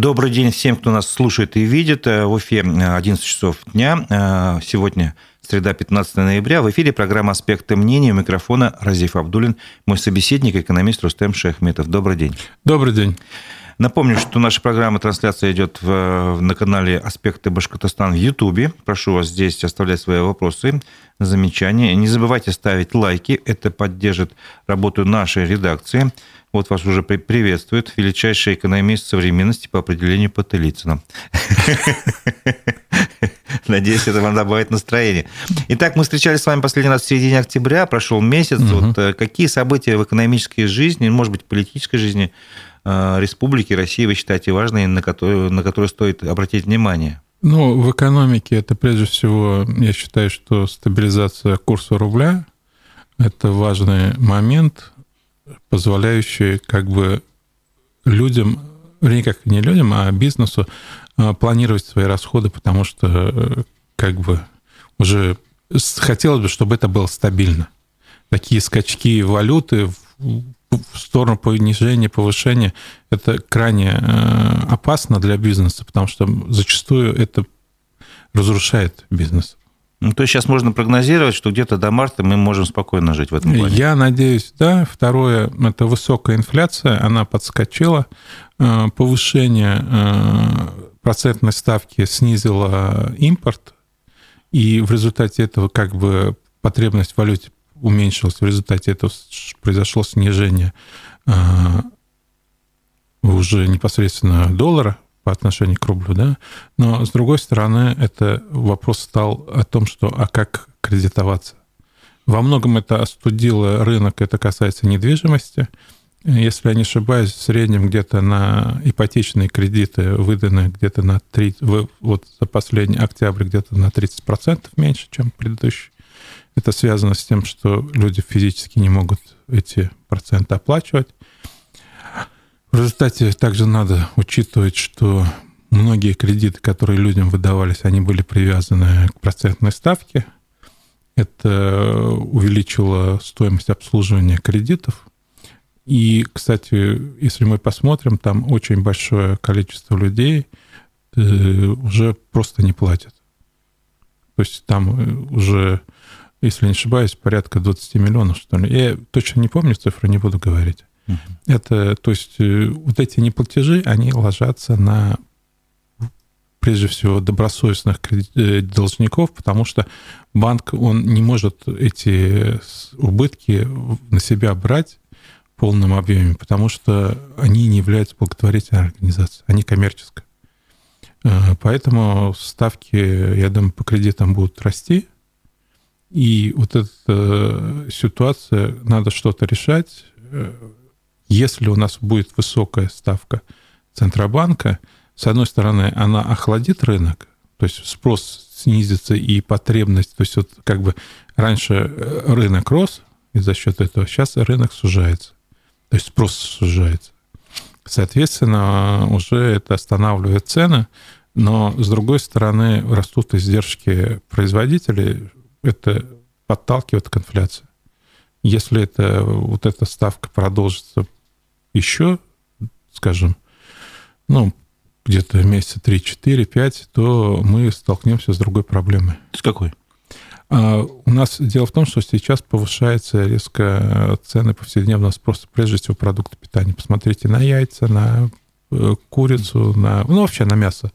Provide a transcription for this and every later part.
Добрый день всем, кто нас слушает и видит. В эфире 11 часов дня. Сегодня среда, 15 ноября. В эфире программа «Аспекты мнения». У микрофона Разиф Абдулин, мой собеседник, экономист Рустем Шахметов. Добрый день. Добрый день. Напомню, что наша программа трансляция идет в, на канале «Аспекты Башкортостана» в Ютубе. Прошу вас здесь оставлять свои вопросы, замечания. Не забывайте ставить лайки. Это поддержит работу нашей редакции. Вот вас уже приветствует величайший экономист современности по определению Потылицына. Надеюсь, это вам добавит настроение. Итак, мы встречались с вами последний раз в середине октября, прошел месяц. Угу. Вот, э, какие события в экономической жизни, может быть, политической жизни Э, республики России вы считаете важные, на которые, на которые стоит обратить внимание? Ну, в экономике это прежде всего, я считаю, что стабилизация курса рубля – это важный момент, позволяющий как бы людям, вернее, как не людям, а бизнесу э, планировать свои расходы, потому что э, как бы уже хотелось бы, чтобы это было стабильно. Такие скачки валюты в сторону понижения, повышения, это крайне э, опасно для бизнеса, потому что зачастую это разрушает бизнес. Ну, то есть сейчас можно прогнозировать, что где-то до марта мы можем спокойно жить в этом плане? Я надеюсь, да. Второе, это высокая инфляция, она подскочила. Э, повышение э, процентной ставки снизило импорт, и в результате этого как бы потребность в валюте уменьшилось, в результате этого произошло снижение а, уже непосредственно доллара по отношению к рублю, да, но с другой стороны, это вопрос стал о том, что а как кредитоваться. Во многом это остудило рынок, это касается недвижимости. Если я не ошибаюсь, в среднем где-то на ипотечные кредиты выданы где-то на 3, вот за последний октябрь где-то на 30% меньше, чем предыдущий. Это связано с тем, что люди физически не могут эти проценты оплачивать. В результате также надо учитывать, что многие кредиты, которые людям выдавались, они были привязаны к процентной ставке. Это увеличило стоимость обслуживания кредитов. И, кстати, если мы посмотрим, там очень большое количество людей э, уже просто не платят. То есть там э, уже если не ошибаюсь, порядка 20 миллионов, что ли. Я точно не помню цифру, не буду говорить. Uh-huh. Это, то есть, э, вот эти неплатежи, они ложатся на прежде всего добросовестных э, должников, потому что банк, он не может эти убытки на себя брать в полном объеме, потому что они не являются благотворительной организацией, они коммерческая. Э, поэтому ставки, я думаю, по кредитам будут расти, и вот эта э, ситуация, надо что-то решать. Э, если у нас будет высокая ставка Центробанка, с одной стороны, она охладит рынок, то есть спрос снизится и потребность, то есть вот как бы раньше э, рынок рос, и за счет этого сейчас рынок сужается, то есть спрос сужается. Соответственно, уже это останавливает цены, но с другой стороны растут издержки производителей, это подталкивает к инфляции. Если это, вот эта ставка продолжится еще, скажем, ну, где-то месяца 3, 4, 5, то мы столкнемся с другой проблемой. С какой? А у нас дело в том, что сейчас повышается резко цены повседневного спроса, прежде всего продукты питания. Посмотрите на яйца, на курицу, на, ну, вообще на мясо.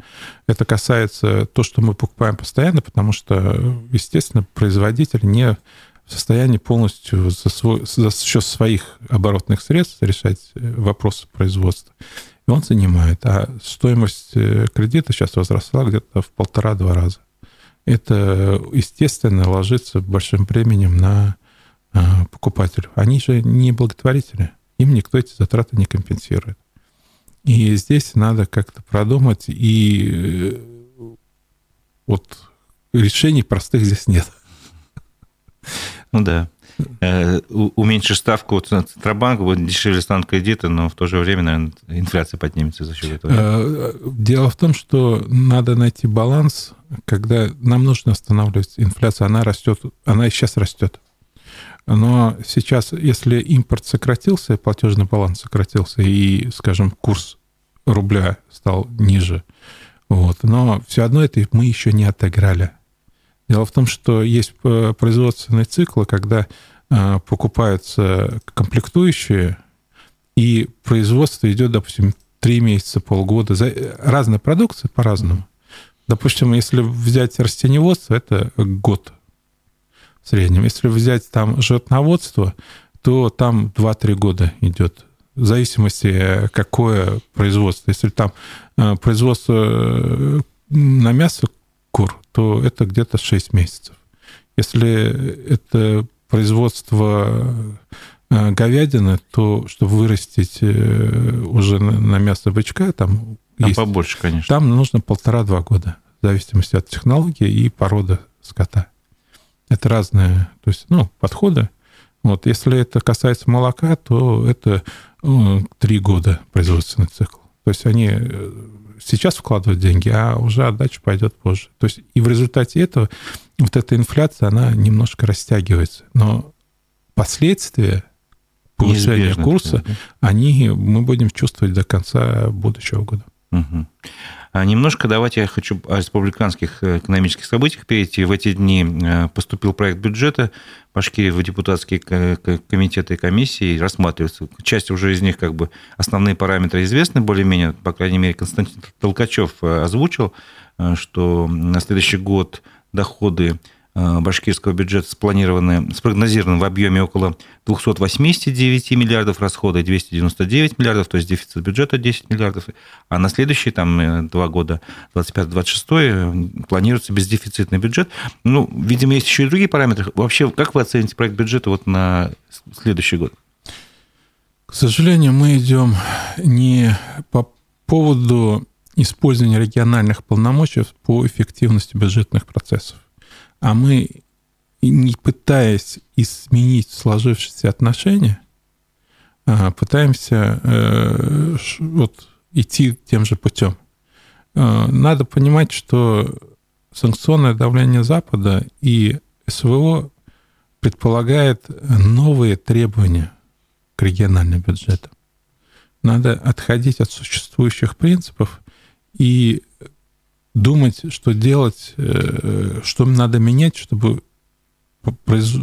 Это касается то, что мы покупаем постоянно, потому что, естественно, производитель не в состоянии полностью за, свой, за счет своих оборотных средств решать э, вопросы производства. И он занимает. А стоимость э, кредита сейчас возросла где-то в полтора-два раза. Это, естественно, ложится большим бременем на покупателю. Они же не благотворители. Им никто эти затраты не компенсирует. И здесь надо как-то продумать, и э, вот решений простых здесь нет. Ну да. Э, уменьшишь ставку Центробанка, будет дешевле станут кредиты, но в то же время, наверное, инфляция поднимется за счет этого. Э, дело в том, что надо найти баланс, когда нам нужно останавливать инфляцию, она растет, она и сейчас растет. Но сейчас, если импорт сократился, платежный баланс сократился, и, скажем, курс рубля стал ниже. Вот. Но все одно это мы еще не отыграли. Дело в том, что есть э, производственные циклы, когда э, покупаются комплектующие, и производство идет, допустим, три месяца, полгода. За... Разная продукция по-разному. Допустим, если взять растениеводство, это год в среднем. Если взять там животноводство, то там 2-3 года идет в зависимости, какое производство. Если там э, производство э, на мясо кур, то это где-то 6 месяцев. Если это производство э, говядины, то чтобы вырастить уже на мясо бычка, там там есть, побольше, конечно. Там нужно полтора-два года, в зависимости от технологии и породы скота. Это разные то есть, ну, подходы. Вот, если это касается молока, то это ну, три года производственный цикл. То есть они э, сейчас вкладывают деньги, а уже отдача пойдет позже. То есть и в результате этого вот эта инфляция, она немножко растягивается. Но последствия повышения Неизбежно, курса, да? они мы будем чувствовать до конца будущего года. А немножко давайте я хочу о республиканских э, экономических событиях перейти. В эти дни э, поступил проект бюджета Башкирии в депутатские комитеты и комиссии, рассматриваются. Часть уже из них, как бы, основные параметры известны более-менее, по крайней мере, Константин Толкачев э, озвучил, что на следующий год доходы башкирского бюджета спланированы, спрогнозированы в объеме около 289 миллиардов расхода и 299 миллиардов, то есть дефицит бюджета 10 миллиардов. А на следующие там, э, два года, 25-26, планируется бездефицитный бюджет. Ну, видимо, есть еще и другие параметры. Вообще, как вы оцените проект бюджета вот на следующий год? К сожалению, мы идем не по поводу использования региональных полномочий по эффективности бюджетных процессов а мы, не пытаясь изменить сложившиеся отношения, а, пытаемся э, вот, идти тем же путем. А, надо понимать, что санкционное давление Запада и СВО предполагает новые требования к региональным бюджетам. Надо отходить от существующих принципов и думать, что делать, э, что надо менять, чтобы,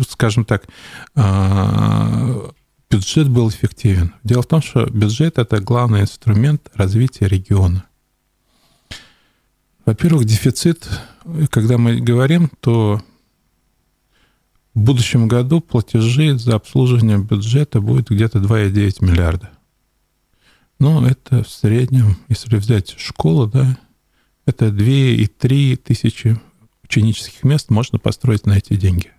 скажем так, а, бюджет был эффективен. Дело в том, что бюджет – это главный инструмент развития региона. Во-первых, дефицит, когда мы говорим, то в будущем году платежи за обслуживание бюджета будет где-то 2,9 миллиарда. Ну, это в среднем, если взять школу, да, это 2 и 3 тысячи ученических мест можно построить на эти деньги.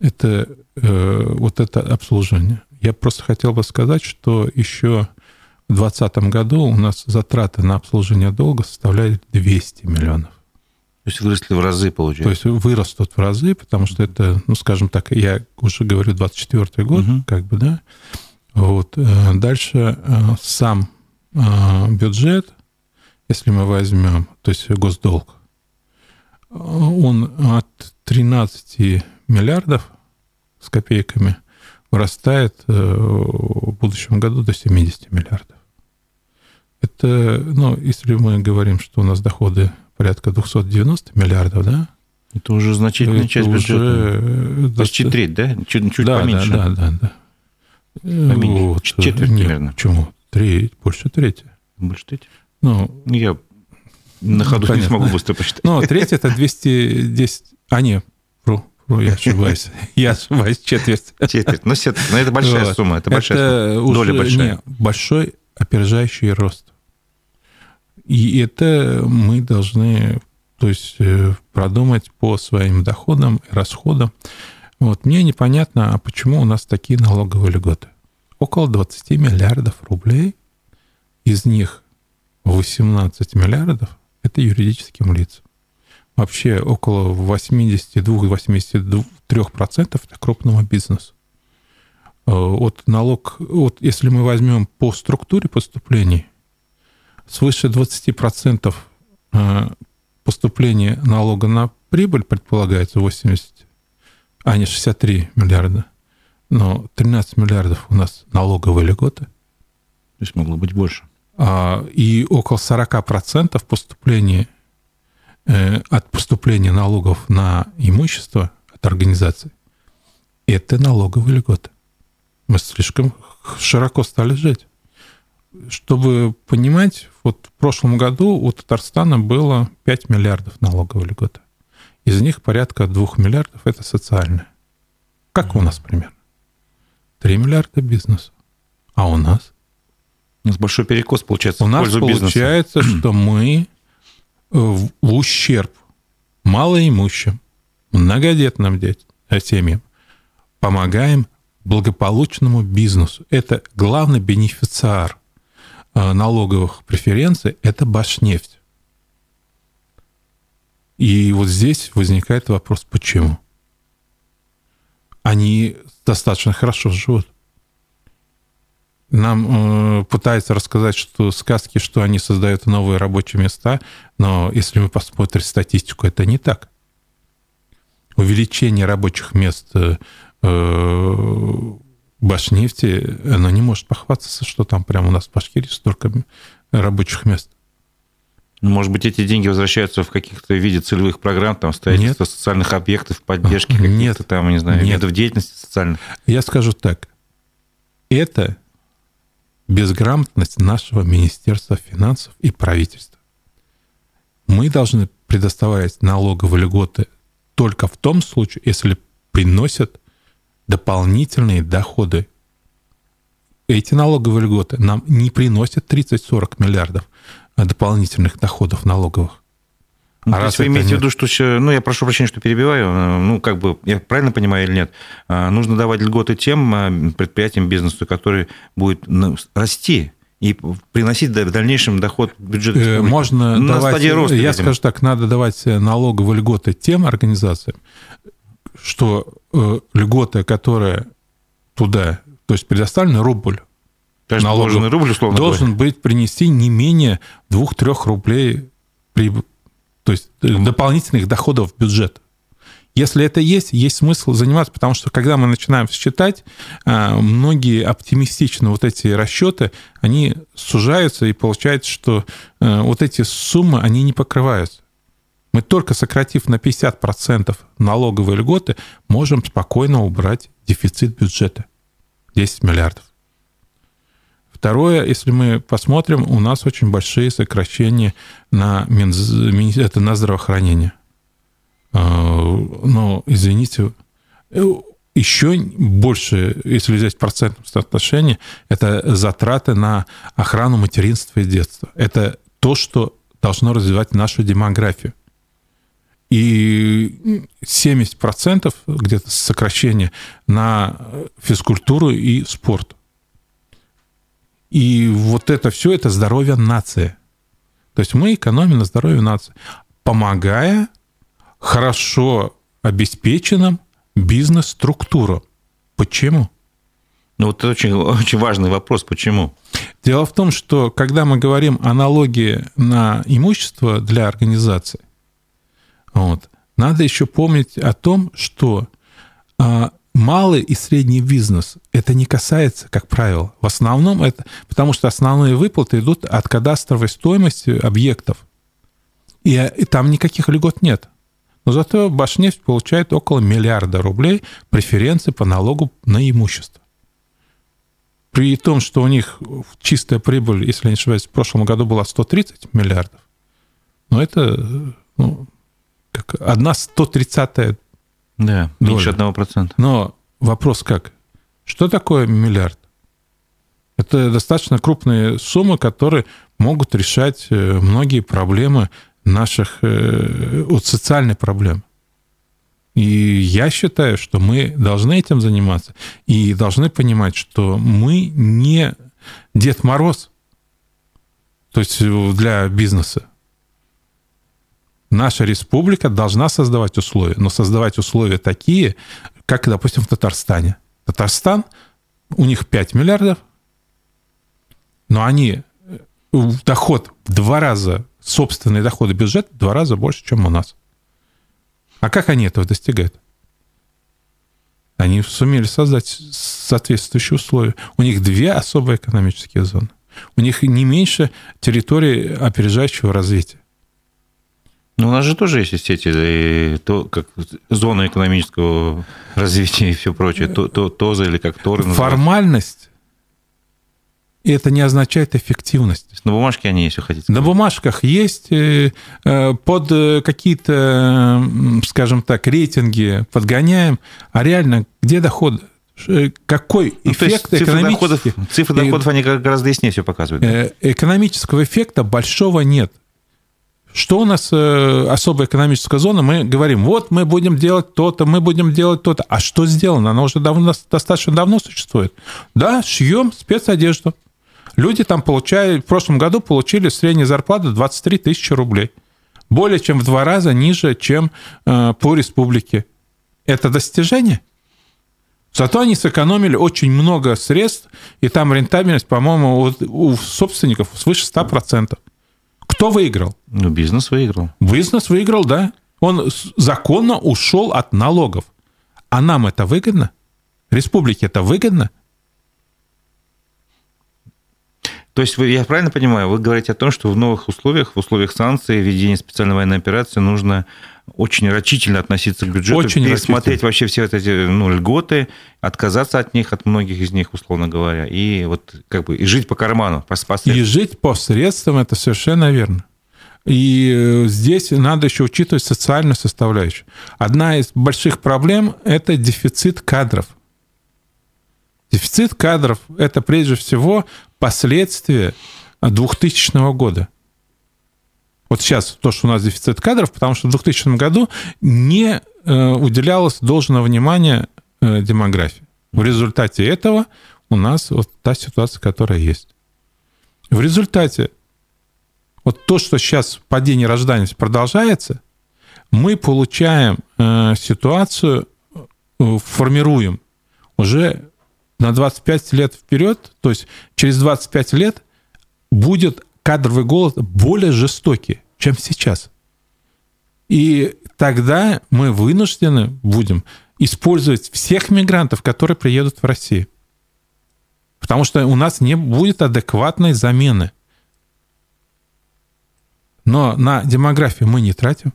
Это э, вот это обслуживание. Я просто хотел бы сказать, что еще в 2020 году у нас затраты на обслуживание долга составляли 200 миллионов. То есть выросли в разы, получается? То есть вырастут в разы, потому что это, ну, скажем так, я уже говорю, 24 год, угу. как бы, да. Вот. Э, дальше э, сам э, бюджет если мы возьмем, то есть госдолг, он от 13 миллиардов с копейками вырастает э, в будущем году до 70 миллиардов. Это, ну, если мы говорим, что у нас доходы порядка 290 миллиардов, да? Это уже значительная это часть бюджета. Уже... Почти треть, да? Чуть, чуть да, поменьше. Да, да, да. да. Поменьше. Вот. Четверть Нет, примерно. Почему? Треть, больше трети. Больше трети? Ну, я на ходу понятно. не смогу быстро посчитать. Ну, треть это 210... А, нет, вру, вру, я ошибаюсь. Я ошибаюсь, четверть. Четверть. Ну, все, но это большая вот. сумма, это большая это сумма. Доля уже, большая. Не, большой опережающий рост. И это мы должны то есть, э, продумать по своим доходам и расходам. Вот. Мне непонятно, а почему у нас такие налоговые льготы. Около 20 миллиардов рублей, из них 18 миллиардов – это юридическим лицам. Вообще около 82-83% это крупного бизнеса. Э, вот налог, вот если мы возьмем по структуре поступлений, свыше 20% э, поступления налога на прибыль предполагается 80, а не 63 миллиарда. Но 13 миллиардов у нас налоговые льготы. То есть могло быть больше. А, и около 40% поступления э, от поступления налогов на имущество от организации – это налоговые льготы. Мы слишком широко стали жить. Чтобы понимать, вот в прошлом году у Татарстана было 5 миллиардов налоговой льготы. Из них порядка 2 миллиардов – это социальные. Как у нас примерно? 3 миллиарда бизнеса. А у нас? У нас большой перекос получается у в нас получается, бизнеса. что мы э, в ущерб малоимущим, многодетным э, семьям помогаем благополучному бизнесу. Это главный бенефициар э, налоговых преференций – это Башнефть. И вот здесь возникает вопрос, почему? Они достаточно хорошо живут нам э, пытаются рассказать, что сказки, что они создают новые рабочие места, но если мы посмотрим статистику, это не так. Увеличение рабочих мест э, э Башнефти, оно не может похвастаться, что там прямо у нас в Башкирии столько рабочих мест. Ну, может быть, эти деньги возвращаются в каких-то виде целевых программ, там, строительство Нет. социальных объектов, поддержки каких-то там, не знаю, Нет. видов деятельности социальных? Я скажу так. Это безграмотность нашего Министерства финансов и правительства. Мы должны предоставлять налоговые льготы только в том случае, если приносят дополнительные доходы. Эти налоговые льготы нам не приносят 30-40 миллиардов дополнительных доходов налоговых. Ну, а раз вы имеете нет... в виду, что, ну, я прошу прощения, что перебиваю, э, ну, как бы, я правильно понимаю или нет, э, нужно давать льготы тем э, предприятиям, бизнесу, который будет расти и приносить в дальнейшем доход в бюджет. Можно на давать, стадии роста. Я видимо. скажу так, надо давать налоговые льготы тем организациям, что льготы, которые туда, то есть предоставлены рубль, налоговый, рубль, условно должен говоря. быть принести не менее 2-3 рублей при то есть э, дополнительных доходов в бюджет. Если это есть, есть смысл заниматься, потому что когда мы начинаем считать, э, многие оптимистичные вот эти расчеты, они сужаются, и получается, что э, вот эти суммы, они не покрываются. Мы только сократив на 50% налоговые льготы, можем спокойно убрать дефицит бюджета 10 миллиардов. Второе, если мы посмотрим, у нас очень большие сокращения на, Минз... это на здравоохранение. А, но, извините, э, еще больше, если взять в процентном соотношении, это затраты на охрану материнства и детства. Это то, что должно развивать нашу демографию. И 70% где-то сокращение на физкультуру и спорт. И вот это все, это здоровье нации. То есть мы экономим на здоровье нации, помогая хорошо обеспеченным бизнес-структурам. Почему? Ну, вот это очень, очень важный вопрос. Почему? Дело в том, что когда мы говорим о налоге на имущество для организации, вот, надо еще помнить о том, что а, малый и средний бизнес это не касается, как правило. В основном это, потому что основные выплаты идут от кадастровой стоимости объектов. И, и там никаких льгот нет. Но зато Башнефть получает около миллиарда рублей преференции по налогу на имущество. При том, что у них чистая прибыль, если не ошибаюсь, в прошлом году была 130 миллиардов. Но это ну, как одна 130 да, доля. меньше одного процента. Но вопрос как? Что такое миллиард? Это достаточно крупные суммы, которые могут решать э, многие проблемы наших, э, вот социальные проблемы. И я считаю, что мы должны этим заниматься и должны понимать, что мы не Дед Мороз, то есть для бизнеса. Наша республика должна создавать условия, но создавать условия такие, как, допустим, в Татарстане. Татарстан, у них 5 миллиардов, но они э, доход в два раза, собственные доходы бюджета в два раза больше, чем у нас. А как они этого достигают? Они сумели создать соответствующие условия. У них две особые экономические зоны. У них не меньше территории опережающего развития. Ну, у нас же тоже есть сети, и то, как зона экономического развития и все прочее, то, то, ТОЗа или как ТОРы Формальность, и это не означает эффективность. На бумажке они есть, если хотите. На бумажках есть э, э, под э, какие-то, скажем так, рейтинги подгоняем, а реально где доходы? какой ну, эффект цифры экономический... Доходов, цифры доходов, они гораздо яснее все показывают. Да? Экономического эффекта большого нет. Что у нас особая экономическая зона? Мы говорим, вот мы будем делать то-то, мы будем делать то-то. А что сделано? Оно уже давно, достаточно давно существует. Да, шьем спецодежду. Люди там получают, в прошлом году получили среднюю зарплату 23 тысячи рублей. Более чем в два раза ниже, чем э, по республике. Это достижение? Зато они сэкономили очень много средств, и там рентабельность, по-моему, у, у собственников свыше 100%. Кто выиграл? Ну, бизнес выиграл. Бизнес выиграл, да. Он законно ушел от налогов. А нам это выгодно? Республике это выгодно? То есть, вы, я правильно понимаю, вы говорите о том, что в новых условиях, в условиях санкций, введения специальной военной операции нужно очень рачительно относиться к бюджету, очень пересмотреть вообще все вот эти ну, льготы, отказаться от них, от многих из них, условно говоря, и вот как бы и жить по карману, по, по И жить по средствам, это совершенно верно. И э, здесь надо еще учитывать социальную составляющую. Одна из больших проблем – это дефицит кадров. Дефицит кадров – это прежде всего последствия 2000 года. Вот сейчас то, что у нас дефицит кадров, потому что в 2000 году не э, уделялось должного внимания э, демографии. В результате этого у нас вот та ситуация, которая есть. В результате вот то, что сейчас падение рождаемости продолжается, мы получаем э, ситуацию, формируем уже на 25 лет вперед, то есть через 25 лет будет кадровый голод более жестокий, чем сейчас. И тогда мы вынуждены будем использовать всех мигрантов, которые приедут в Россию. Потому что у нас не будет адекватной замены. Но на демографию мы не тратим.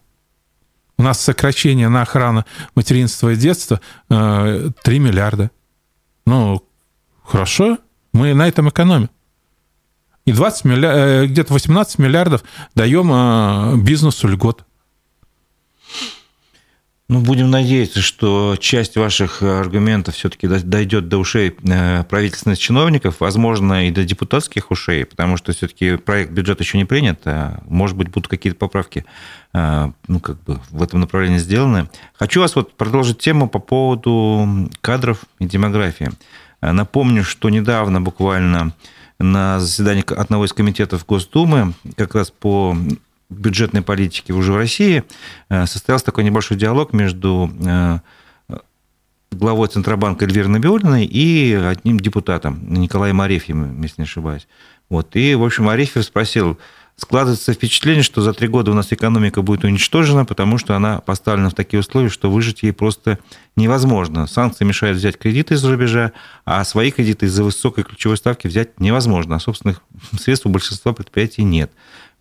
У нас сокращение на охрану материнства и детства 3 э, миллиарда. Ну, хорошо, мы на этом экономим. И 20 миллиардов, э, где-то 18 миллиардов даем э, бизнесу льгот. Ну, будем надеяться, что часть ваших аргументов все-таки дойдет до ушей э, правительственных чиновников, возможно, и до депутатских ушей, потому что все-таки проект бюджета еще не принят, а может быть, будут какие-то поправки ну, как бы в этом направлении сделаны. Хочу вас вот продолжить тему по поводу кадров и демографии. Напомню, что недавно буквально на заседании одного из комитетов Госдумы как раз по бюджетной политики уже в России э, состоялся такой небольшой диалог между э, главой Центробанка Эльвирой Набиулиной и одним депутатом, Николаем Арефьевым, если не ошибаюсь. Вот. И, в общем, Арефьев спросил, складывается впечатление, что за три года у нас экономика будет уничтожена, потому что она поставлена в такие условия, что выжить ей просто невозможно. Санкции мешают взять кредиты из-за рубежа, а свои кредиты из-за высокой ключевой ставки взять невозможно, а собственных средств у большинства предприятий нет.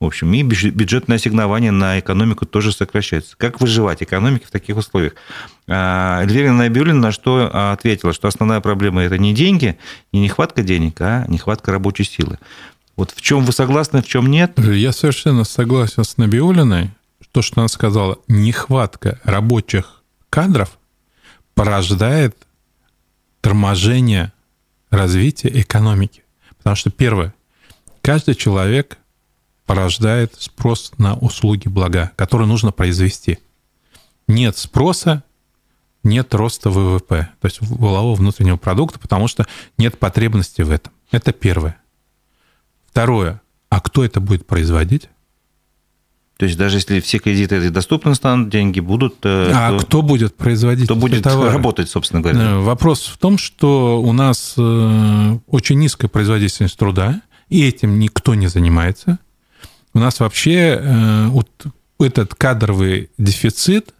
В общем, и бюджетное ассигнование на экономику тоже сокращается. Как выживать экономике в таких условиях? А, Эльвира Набиулина на что ответила, что основная проблема – это не деньги, не нехватка денег, а нехватка рабочей силы. Вот в чем вы согласны, в чем нет? Я совершенно согласен с Набиулиной. То, что она сказала, нехватка рабочих кадров порождает торможение развития экономики. Потому что, первое, каждый человек порождает спрос на услуги блага, которые нужно произвести. Нет спроса, нет роста ВВП, то есть валового внутреннего продукта, потому что нет потребности в этом. Это первое. Второе. А кто это будет производить? То есть даже если все кредиты доступны станут, деньги будут... Э, а то, кто будет производить Кто будет товары? работать, собственно говоря? Э, вопрос в том, что у нас э, очень низкая производительность труда, и этим никто не занимается. У нас вообще вот этот кадровый дефицит,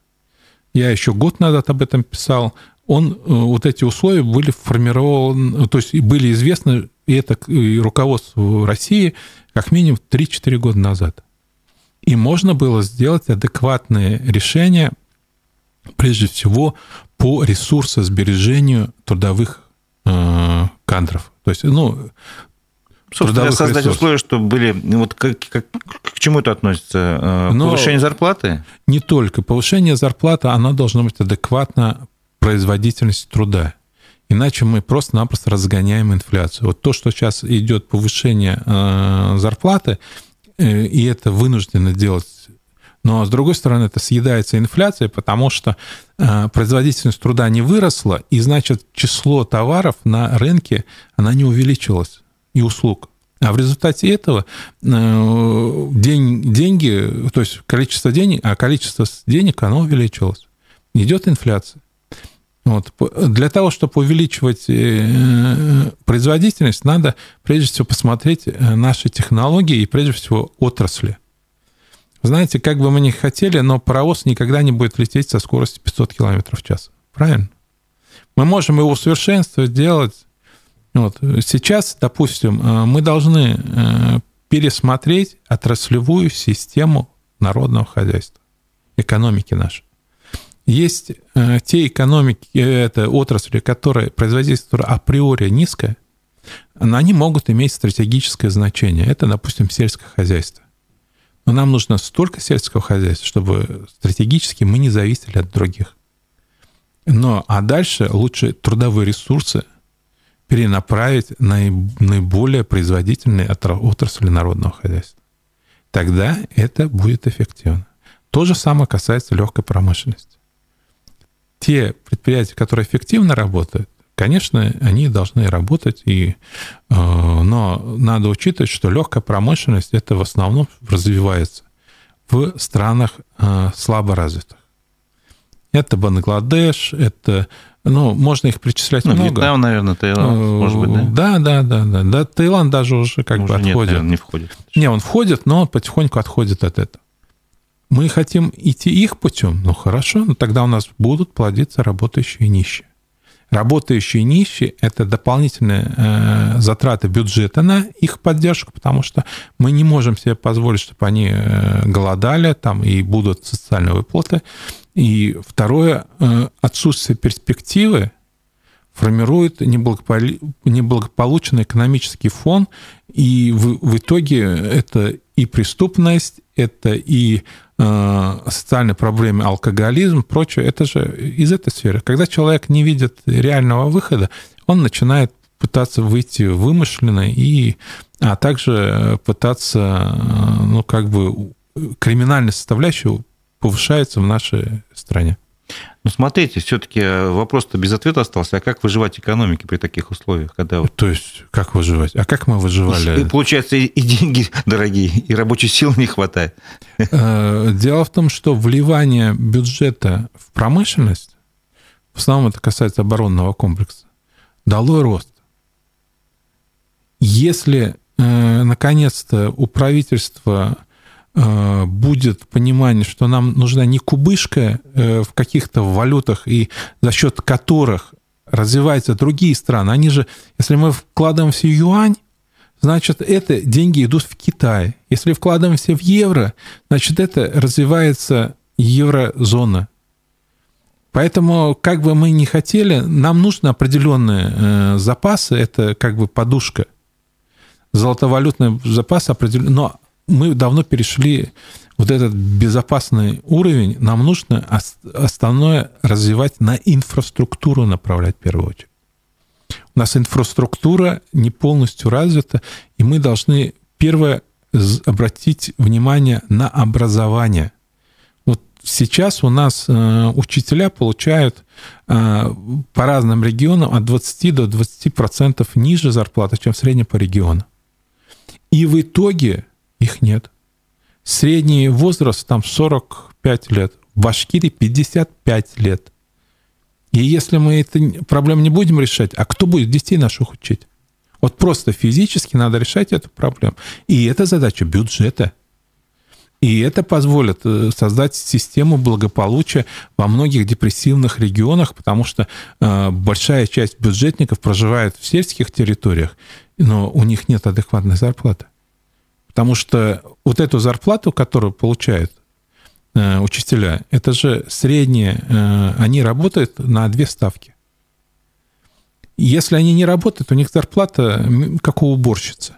я еще год назад об этом писал, он, вот эти условия были формированы, то есть были известны и это и руководству России как минимум 3-4 года назад. И можно было сделать адекватные решения, прежде всего, по ресурсосбережению трудовых э, кадров. То есть, ну, Собственно, создать ресурсов. условия, чтобы были... Вот как, как, к чему это относится? Э, Но Повышение зарплаты? Не только. Повышение зарплаты, она должна быть адекватна производительности труда. Иначе мы просто-напросто разгоняем инфляцию. Вот то, что сейчас идет повышение э, зарплаты, э, и это вынуждено делать но, с другой стороны, это съедается инфляцией, потому что э, производительность труда не выросла, и, значит, число товаров на рынке, она не увеличилась, и услуг. А в результате этого э, день, деньги, то есть количество денег, а количество денег, оно увеличилось. Идет инфляция. Вот. Для того, чтобы увеличивать э, производительность, надо прежде всего посмотреть э, наши технологии и прежде всего отрасли. Знаете, как бы мы ни хотели, но паровоз никогда не будет лететь со скоростью 500 км в час. Правильно? Мы можем его усовершенствовать, делать. Вот. Сейчас, допустим, э, мы должны пересмотреть отраслевую систему народного хозяйства, экономики нашей. Есть э, те экономики, э, это отрасли, которые производительство априори низкое, но они могут иметь стратегическое значение. Это, допустим, сельское хозяйство. Но нам нужно столько сельского хозяйства, чтобы стратегически мы не зависели от других. Но, а дальше лучше трудовые ресурсы перенаправить на наиболее производительные отрасли народного хозяйства. Тогда это будет эффективно. То же самое касается легкой промышленности те предприятия, которые эффективно работают, конечно, они должны работать, и, э, но надо учитывать, что легкая промышленность это в основном развивается в странах э, слабо развитых. Это Бангладеш, это, ну, можно их причислять ну, много. Вьетнам, наверное, Таиланд, э, может быть, да? Да, да, да, да. да Таиланд даже уже как уже бы отходит. Нет, наверное, не входит. Не, он входит, но потихоньку отходит от этого мы хотим идти их путем, ну хорошо, но тогда у нас будут плодиться работающие нищие. Работающие нищие – это дополнительные э, затраты бюджета на их поддержку, потому что мы не можем себе позволить, чтобы они э, голодали там, и будут социальные выплаты. И второе, э, отсутствие перспективы формирует неблагополучный экономический фон, и в, в итоге это и преступность, это и э, социальные проблемы, алкоголизм, прочее. Это же из этой сферы. Когда человек не видит реального выхода, он начинает пытаться выйти вымышленно и а также пытаться, э, ну, как бы криминальная составляющая повышается в нашей стране. Ну, смотрите, все-таки э, вопрос-то без ответа остался. А как выживать экономике при таких условиях? Когда... То есть, как выживать? А как мы выживали? И, получается, и деньги дорогие, и рабочей силы не хватает. Э, дело в том, что вливание бюджета в промышленность, в основном это касается оборонного комплекса, дало рост. Если, э, наконец-то, у правительства будет понимание, что нам нужна не кубышка э, в каких-то валютах, и за счет которых развиваются другие страны. Они же, если мы вкладываем все юань, значит, это деньги идут в Китай. Если вкладываем все в евро, значит, это развивается еврозона. Поэтому, как бы мы ни хотели, нам нужны определенные э, запасы, это как бы подушка. Золотовалютный запас определенный, но мы давно перешли вот этот безопасный уровень, нам нужно основное развивать на инфраструктуру направлять в первую очередь. У нас инфраструктура не полностью развита, и мы должны первое обратить внимание на образование. Вот сейчас у нас э, учителя получают э, по разным регионам от 20 до 20% ниже зарплаты, чем в среднем по региону. И в итоге их нет. Средний возраст там 45 лет. В Башкирии 55 лет. И если мы эту проблему не будем решать, а кто будет детей наших учить? Вот просто физически надо решать эту проблему. И это задача бюджета. И это позволит э, создать систему благополучия во многих депрессивных регионах, потому что э, большая часть бюджетников проживает в сельских территориях, но у них нет адекватной зарплаты. Потому что вот эту зарплату, которую получают э, учителя, это же средние, они работают на две ставки. Если они не работают, у них зарплата как у уборщицы.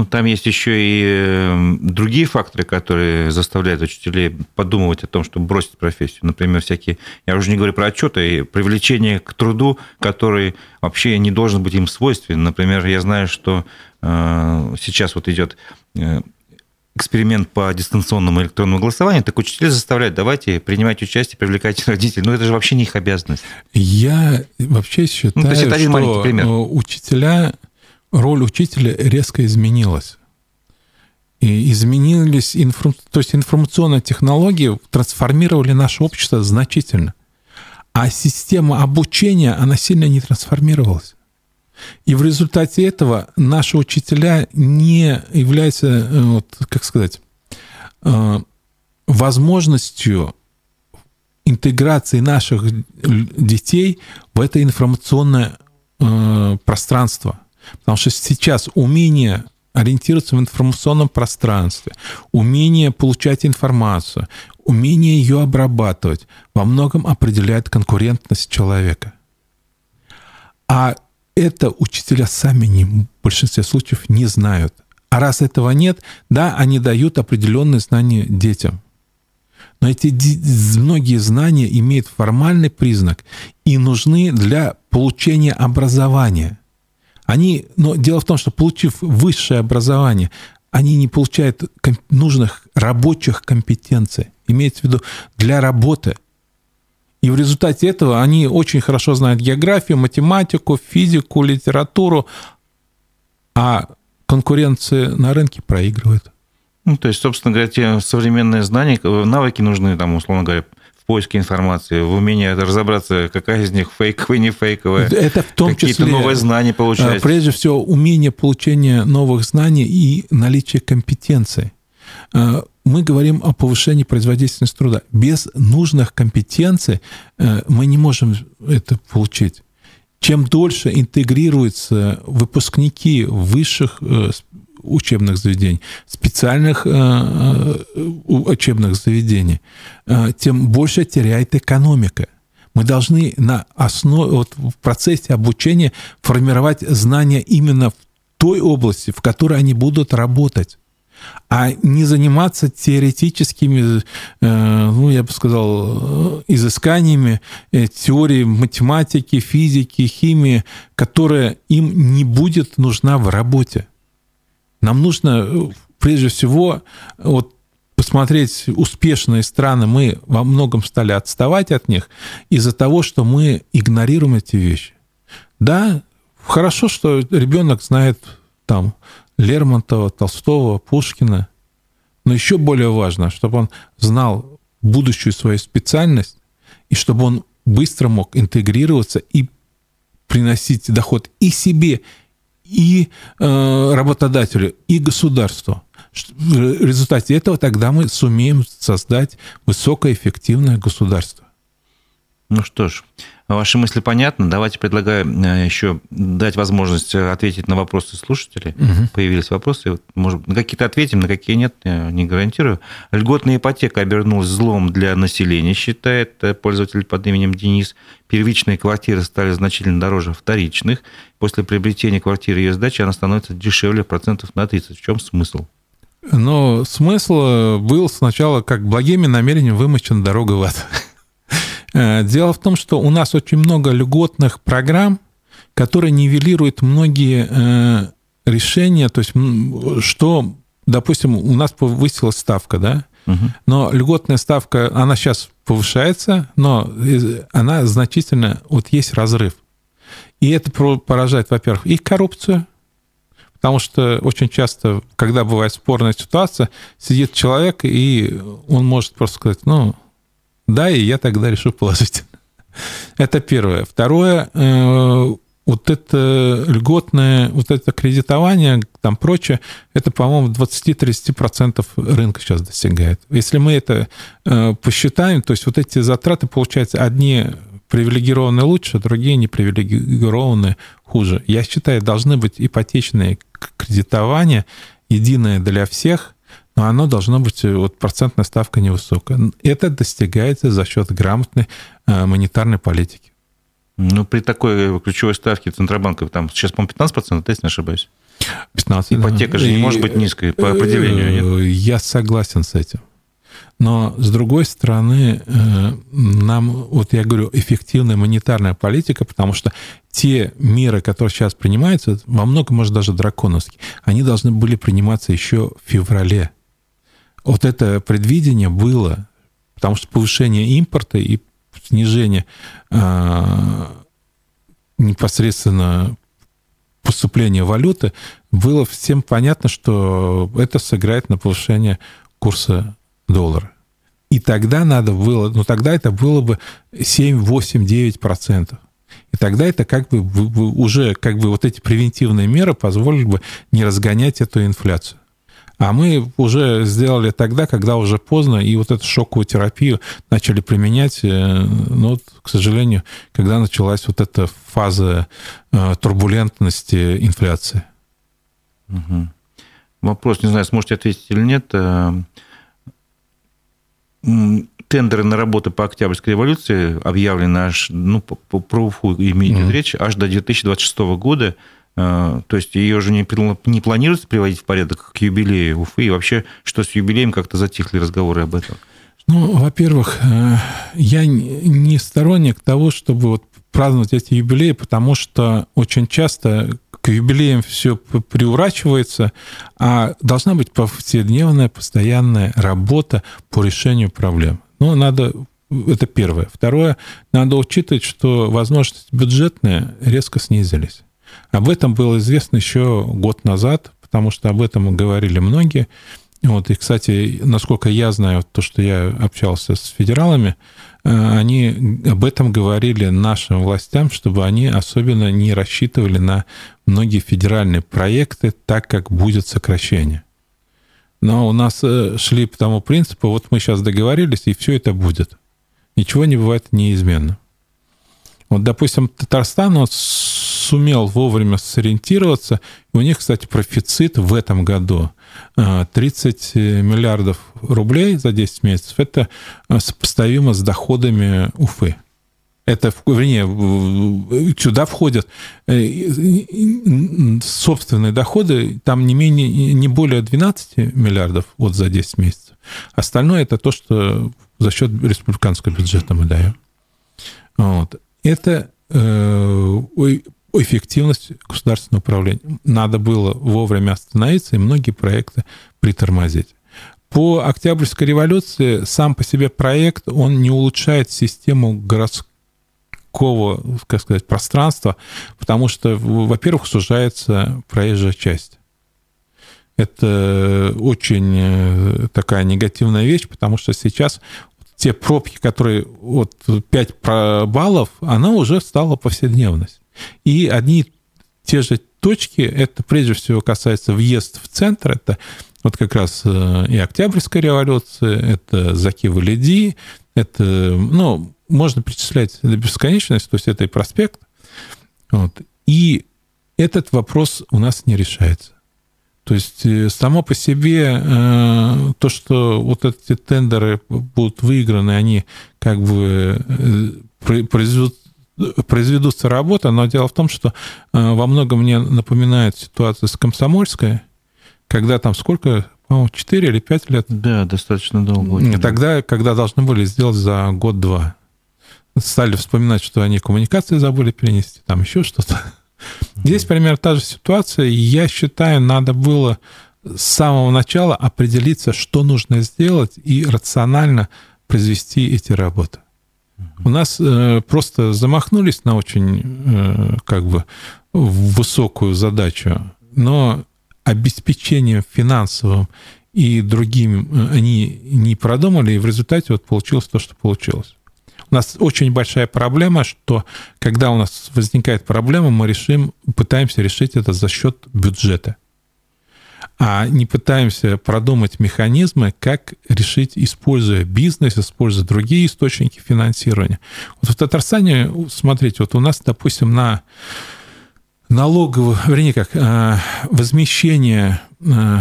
Ну, там есть еще и эм, другие факторы, которые заставляют учителей подумывать о том, чтобы бросить профессию. Например, всякие, я уже не говорю про отчеты, и привлечение к труду, который вообще не должен быть им свойственен. Например, я знаю, что э, сейчас вот идет э, эксперимент по дистанционному электронному голосованию, так учителя заставляют, давайте принимать участие, привлекайте родителей. Ну, это же вообще не их обязанность. Я вообще считаю, ну, то есть это один что пример. учителя роль учителя резко изменилась. И изменились, инфор... то есть информационные технологии трансформировали наше общество значительно. А система обучения, она сильно не трансформировалась. И в результате этого наши учителя не являются, э, вот, как сказать, э, возможностью интеграции наших детей в это информационное э, пространство. Потому что сейчас умение ориентироваться в информационном пространстве, умение получать информацию, умение ее обрабатывать во многом определяет конкурентность человека. А это учителя сами не, в большинстве случаев не знают. А раз этого нет, да, они дают определенные знания детям. Но эти многие знания имеют формальный признак и нужны для получения образования. Они, но дело в том, что получив высшее образование, они не получают нужных рабочих компетенций, имеется в виду для работы. И в результате этого они очень хорошо знают географию, математику, физику, литературу, а конкуренции на рынке проигрывают. Ну, то есть, собственно говоря, те современные знания, навыки нужны, там, условно говоря, поиске информации, в умении разобраться, какая из них фейковая, не фейковая. Это в том Какие-то числе... новые знания получать. А, прежде всего, умение получения новых знаний и наличие компетенций. А, мы говорим о повышении производительности труда. Без нужных компетенций э, мы не можем это получить. Чем дольше интегрируются выпускники высших э, учебных заведений, специальных э, э, учебных заведений, э, тем больше теряет экономика. Мы должны на основе, вот в процессе обучения формировать знания именно в той области, в которой они будут работать а не заниматься теоретическими, ну, я бы сказал, изысканиями теории математики, физики, химии, которая им не будет нужна в работе. Нам нужно э, прежде всего вот посмотреть успешные страны, мы во многом стали отставать от них из-за того, что мы игнорируем эти вещи. Да, хорошо, что ребенок знает там Лермонтова, Толстого, Пушкина, но еще более важно, чтобы он знал будущую свою специальность, и чтобы он быстро мог интегрироваться и приносить доход и себе, и э, работодателю, и государству. В результате этого тогда мы сумеем создать высокоэффективное государство. Ну что ж, ваши мысли понятны. Давайте предлагаю э, еще дать возможность ответить на вопросы слушателей. Угу. Появились вопросы. Может, на какие-то ответим, на какие нет, не гарантирую. Льготная ипотека обернулась злом для населения, считает э, пользователь под именем Денис. Первичные квартиры стали значительно дороже вторичных. После приобретения квартиры и ее сдачи она становится дешевле процентов на 30. В чем смысл? Но смысл э, был сначала как благими намерениями вымощена дорога в ад. Э, дело в том, что у нас очень много льготных программ, которые нивелируют многие э, решения, то есть что, допустим, у нас повысилась ставка, да, но льготная ставка, она сейчас повышается, но она значительно, вот есть разрыв. И это поражает, во-первых, и коррупцию, потому что очень часто, когда бывает спорная ситуация, сидит человек, и он может просто сказать, ну, да, и я тогда решу положить. Это первое. Второе, э, вот это льготное, вот это кредитование, там прочее, это, по-моему, 20-30% рынка сейчас достигает. Если мы это э, посчитаем, то есть вот эти затраты, получается, одни привилегированные лучше, другие непривилегированные хуже. Я считаю, должны быть ипотечные кредитования, единое для всех, но оно должно быть, э, вот процентная ставка невысокая. Это достигается за счет грамотной э, монетарной политики. Ну, при такой ключевой ставке Центробанка, там сейчас, по-моему, 15%, если не ошибаюсь. 15. Ипотека да. же не и, может быть низкой по определению. Нет? Я согласен с этим. Но, с другой стороны, э, нам, вот я говорю, эффективная монетарная политика, потому что те меры, которые сейчас принимаются, во многом, может, даже драконовские, они должны были приниматься еще в феврале. Вот это предвидение было, потому что повышение импорта и снижение э, непосредственно поступления валюты, было всем понятно, что это сыграет на повышение курса доллара. И тогда надо было, ну тогда это было бы 7, 8, 9 процентов. И тогда это как бы уже как бы вот эти превентивные меры позволили бы не разгонять эту инфляцию. А мы уже сделали тогда, когда уже поздно, и вот эту шоковую терапию начали применять, э, ну, вот, к сожалению, когда началась вот эта фаза э, турбулентности инфляции. Угу. Вопрос, не знаю, сможете ответить или нет. Э, тендеры на работы по Октябрьской революции объявлены аж, ну, про УФУ имеет mm-hmm. речь, аж до 2026 года. А, то есть ее же не, не планируется приводить в порядок к юбилею Уфы. И вообще, что с юбилеем, как-то затихли разговоры об этом? Ну, во-первых, э, я не сторонник того, чтобы вот праздновать эти юбилеи, потому что очень часто к юбилеям все приурачивается, а должна быть повседневная, постоянная работа по решению проблем. Ну, надо это первое. Второе, надо учитывать, что возможности бюджетные резко снизились. Об этом было известно еще год назад, потому что об этом говорили многие. Вот, и, кстати, насколько я знаю, то, что я общался с федералами, э, они об этом говорили нашим властям, чтобы они особенно не рассчитывали на многие федеральные проекты, так как будет сокращение. Но у нас э, шли по тому принципу, вот мы сейчас договорились, и все это будет. Ничего не бывает неизменно. Вот, допустим, Татарстан он сумел вовремя сориентироваться. У них, кстати, профицит в этом году 30 э, миллиардов рублей за 10 месяцев. Это э, сопоставимо с доходами Уфы. Это, вернее, сюда входят э, собственные доходы, там не, менее, не более 12 миллиардов вот за 10 месяцев. Остальное это то, что за счет республиканского бюджета мы даем. Вот. Это э, эффективность государственного управления. Надо было вовремя остановиться и многие проекты притормозить. По Октябрьской революции сам по себе проект, он не улучшает систему городского, как сказать, пространства, потому что, во-первых, сужается проезжая часть. Это очень э, такая негативная вещь, потому что сейчас те пробки, которые вот 5 баллов, она уже стала повседневность. И одни те же точки, это прежде всего касается въезд в центр, это вот как раз э, и Октябрьская революция, это Закива Леди, это, ну, можно перечислять до бесконечности, то есть это и проспект. Вот. И этот вопрос у нас не решается. То есть э, само по себе э, то, что вот эти тендеры будут выиграны, они как бы произведут произведутся работы, но дело в том, что во многом мне напоминает ситуацию с Комсомольской, когда там сколько, по-моему, 4 или 5 лет. Да, достаточно долго. Очень Тогда, когда должны были сделать за год-два. Стали вспоминать, что они коммуникации забыли перенести, там еще что-то. Здесь примерно та же ситуация. Я считаю, надо было с самого начала определиться, что нужно сделать, и рационально произвести эти работы. У нас э, просто замахнулись на очень э, как бы высокую задачу, но обеспечением финансовым и другим э, они не продумали, и в результате вот получилось то, что получилось. У нас очень большая проблема, что когда у нас возникает проблема, мы решим, пытаемся решить это за счет бюджета а не пытаемся продумать механизмы, как решить, используя бизнес, используя другие источники финансирования. Вот в Татарстане, смотрите, вот у нас, допустим, на налоговое, вернее, как э, возмещение э,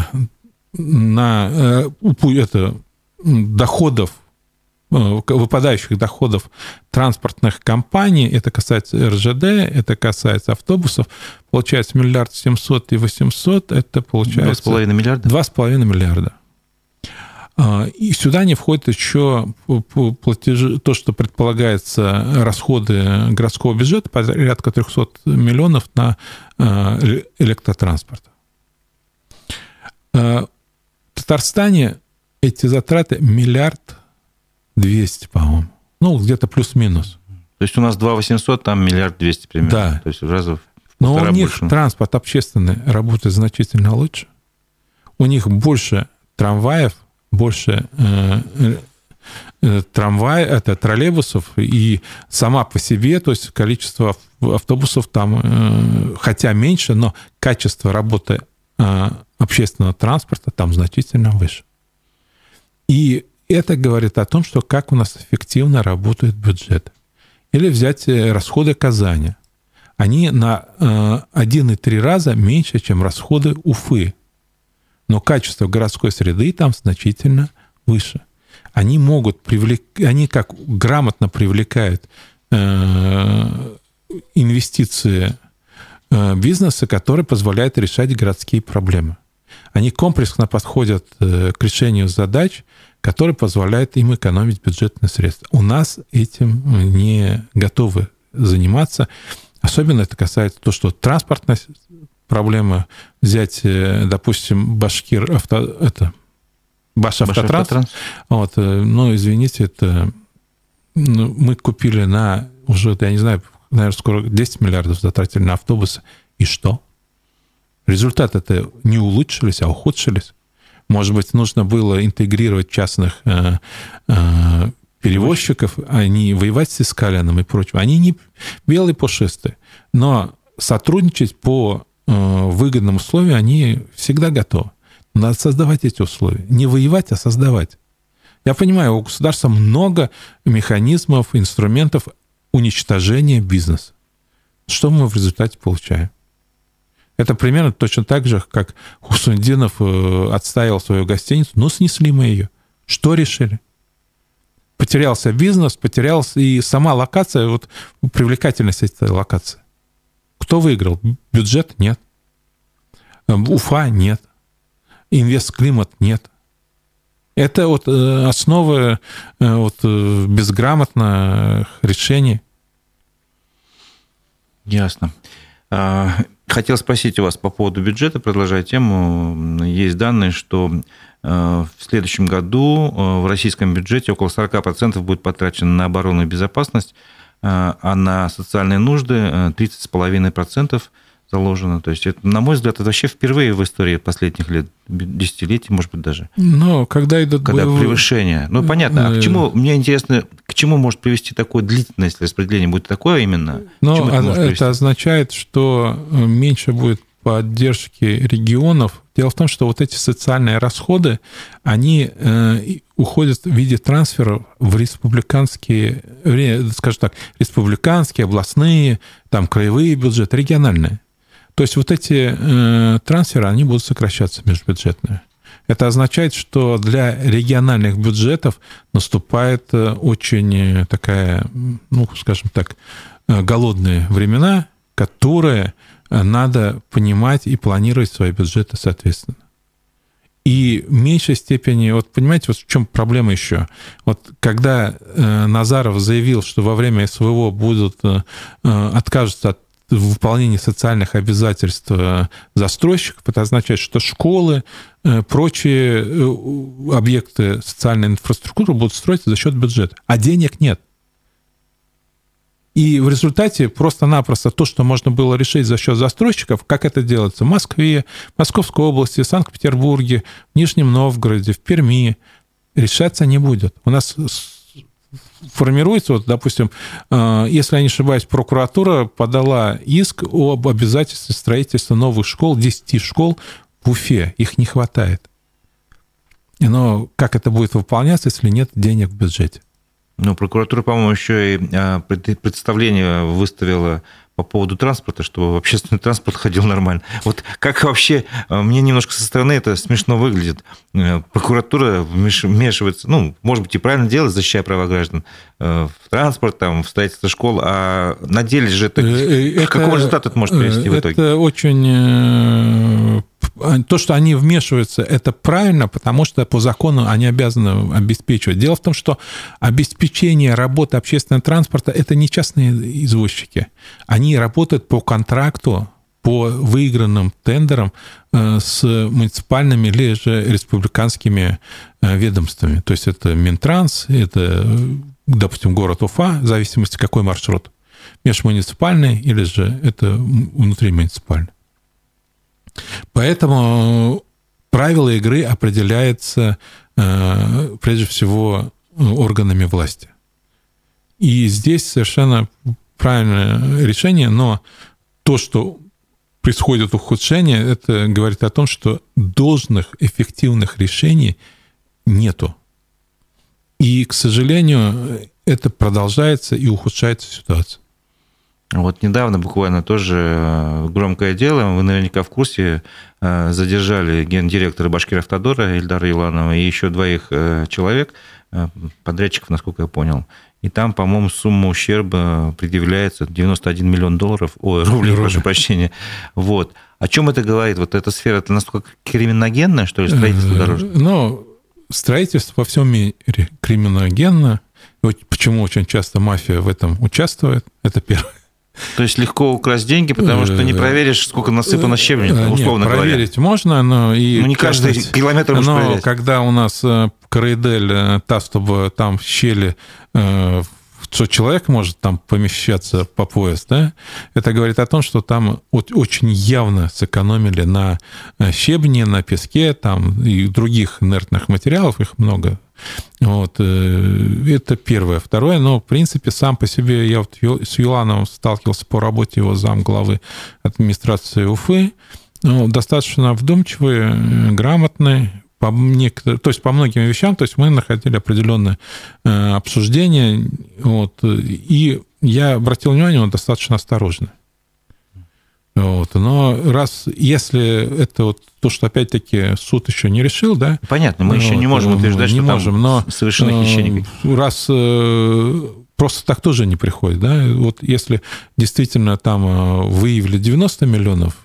на э, это, доходов выпадающих доходов транспортных компаний, это касается РЖД, это касается автобусов, получается миллиард семьсот и восемьсот, это получается... Два с половиной миллиарда? Два с половиной миллиарда. А, и сюда не входит еще платежи, то, что предполагается расходы городского бюджета, порядка 300 миллионов на э, электротранспорт. Э, в Татарстане эти затраты миллиард 200, по-моему. Ну, где-то плюс-минус. То есть у нас 2 800, там миллиард 200 примерно. Да. То есть в раза в Но у них больше. транспорт общественный работает значительно лучше. У них больше трамваев, больше э, э, трамвай, это троллейбусов, и сама по себе, то есть количество автобусов там, э, хотя меньше, но качество работы э, общественного транспорта там значительно выше. И это говорит о том, что как у нас эффективно работает бюджет. Или взять э, расходы Казани. Они на 1,3 э, раза меньше, чем расходы Уфы. Но качество городской среды там значительно выше. Они могут привлекать, они как грамотно привлекают э, инвестиции бизнеса, которые позволяют решать городские проблемы. Они комплексно подходят к решению задач, который позволяет им экономить бюджетные средства. У нас этим не готовы заниматься. Особенно это касается то, что транспортная проблема, взять, э, допустим, Башкир авто, это, Баш автотранс, Баш вот, э, ну, извините, это ну, мы купили на уже, я не знаю, наверное, скоро 10 миллиардов затратили на автобусы. И что? Результаты это не улучшились, а ухудшились. Может быть, нужно было интегрировать частных э, э, перевозчиков, не воевать с Искалином и прочим. Они не белые пушистые, но сотрудничать по э, выгодным условиям они всегда готовы. Надо создавать эти условия. Не воевать, а создавать. Я понимаю, у государства много механизмов, инструментов уничтожения бизнеса. Что мы в результате получаем? Это примерно точно так же, как Хусундинов э, отставил свою гостиницу, но снесли мы ее. Что решили? Потерялся бизнес, потерялся и сама локация, вот привлекательность этой локации. Кто выиграл? Бюджет? Нет. Эм, Уфа? Нет. Инвестклимат? Нет. Это вот э, основы э, вот, безграмотных решений. Ясно. Хотел спросить у вас по поводу бюджета, продолжая тему. Есть данные, что э, в следующем году э, в российском бюджете около 40% будет потрачено на оборону и безопасность, э, а на социальные нужды 30,5% заложено. То есть, это, на мой взгляд, это вообще впервые в истории последних лет, десятилетий, может быть, даже. Но когда идут Когда боевые... превышение. Ну, понятно. А к чему, мне интересно, к чему может привести такое длительное, если распределение будет такое именно? Но это, это означает, что э, меньше будет поддержки регионов. Дело в том, что вот эти социальные расходы, они э, уходят в виде трансферов в республиканские, скажем так, республиканские, областные, там краевые бюджеты, региональные. То есть вот эти э, трансферы, они будут сокращаться межбюджетные. Это означает, что для региональных бюджетов наступает э, очень э, такая, ну, скажем так, э, голодные времена, которые надо понимать и планировать свои бюджеты соответственно. И в меньшей степени, вот понимаете, вот в чем проблема еще? Вот когда Назаров заявил, что во время СВО будут откажутся от выполнении социальных обязательств э, застройщиков. Это означает, что школы, э, прочие э, объекты социальной инфраструктуры будут строиться за счет бюджета, а денег нет. И в результате просто-напросто то, что можно было решить за счет застройщиков, как это делается в Москве, Московской области, Санкт-Петербурге, Нижнем Новгороде, в Перми, решаться не будет. У нас формируется, вот, допустим, э, если я не ошибаюсь, прокуратура подала иск об обязательстве строительства новых школ, 10 школ в Уфе, их не хватает. Но как это будет выполняться, если нет денег в бюджете? Ну, прокуратура, по-моему, еще и а, представление выставила по поводу транспорта, чтобы общественный транспорт ходил нормально. Вот как вообще, а, мне немножко со стороны это смешно выглядит. Э, прокуратура вмешивается, ну, может быть, и правильно делает, защищая права граждан, э, в транспорт, там, в строительство школ, а на деле же это... это к какому результату это может привести в итоге? Это очень то, что они вмешиваются, это правильно, потому что по закону они обязаны обеспечивать. Дело в том, что обеспечение работы общественного транспорта – это не частные извозчики. Они работают по контракту, по выигранным тендерам э, с муниципальными или же республиканскими э, ведомствами. То есть это Минтранс, это, допустим, город Уфа, в зависимости какой маршрут, межмуниципальный или же это внутримуниципальный. Поэтому правила игры определяются э, прежде всего органами власти. И здесь совершенно правильное решение, но то, что происходит ухудшение, это говорит о том, что должных эффективных решений нету. И, к сожалению, это продолжается и ухудшается ситуация. Вот недавно буквально тоже э, громкое дело, вы наверняка в курсе, э, задержали гендиректора Башкиравтодора Ильдара Иланова и еще двоих э, человек, подрядчиков, насколько я понял. И там, по-моему, сумма ущерба предъявляется 91 миллион долларов, ой, рублей, прошу прощения. Вот. О чем это говорит? Вот эта сфера, это настолько криминогенная, что ли, строительство дорожек? Ну, строительство во всем мире криминогенно. Почему очень часто мафия в этом участвует? Это первое. То есть легко украсть деньги, потому что не э, проверишь, сколько насыпано щебня, э, условно Нет, говоря. Проверить можно, но и... Ну, не каждый километр можно но проверять. когда у нас э, Карайдель, та, чтобы там щели что человек может там помещаться по пояс, да, это говорит о том, что там очень явно сэкономили на э, щебне, на песке, там и других инертных материалов, их много. Вот, э, это первое. Второе, но, в принципе, сам по себе, я вот с Юлановым сталкивался по работе его зам главы администрации Уфы, ну, достаточно вдумчивый, э, грамотный, по некоторым, то есть по многим вещам, то есть мы находили определенное э, обсуждение, вот, и я обратил внимание, он достаточно осторожный. Вот. Но раз, если это вот то, что опять-таки суд еще не решил, да. Понятно, мы вот, еще не можем утверждать, не что можем, там но совершенно хищения никаких. Раз э, просто так тоже не приходит, да. Вот если действительно там э, выявили 90 миллионов,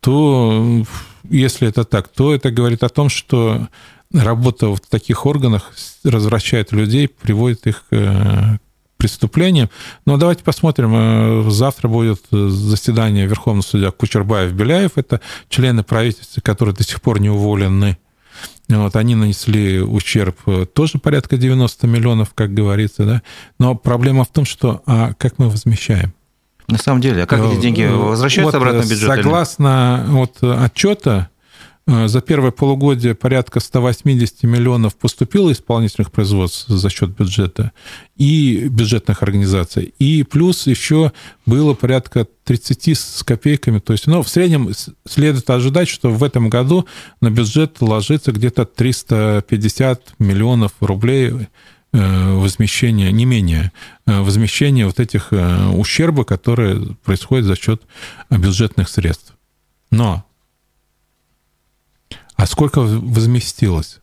то если это так, то это говорит о том, что работа в таких органах развращает людей, приводит их э, к преступлениям. Но давайте посмотрим. Э, завтра будет заседание Верховного судья Кучербаев-Беляев. Это члены правительства, которые до сих пор не уволены. Вот, они нанесли ущерб э, тоже порядка 90 миллионов, как говорится. Да? Но проблема в том, что а как мы возмещаем? На самом деле, а как эти деньги э, возвращаются вот, обратно в бюджет? Согласно вот отчета, э, за первое полугодие порядка 180 миллионов поступило исполнительных производств за счет бюджета и бюджетных организаций. И плюс еще было порядка 30 с копейками. То есть, ну, в среднем следует ожидать, что в этом году на бюджет ложится где-то 350 миллионов рублей Э, возмещения, не менее, э, возмещения вот этих э, ущерба, которые происходят за счет бюджетных средств. Но, а сколько возместилось?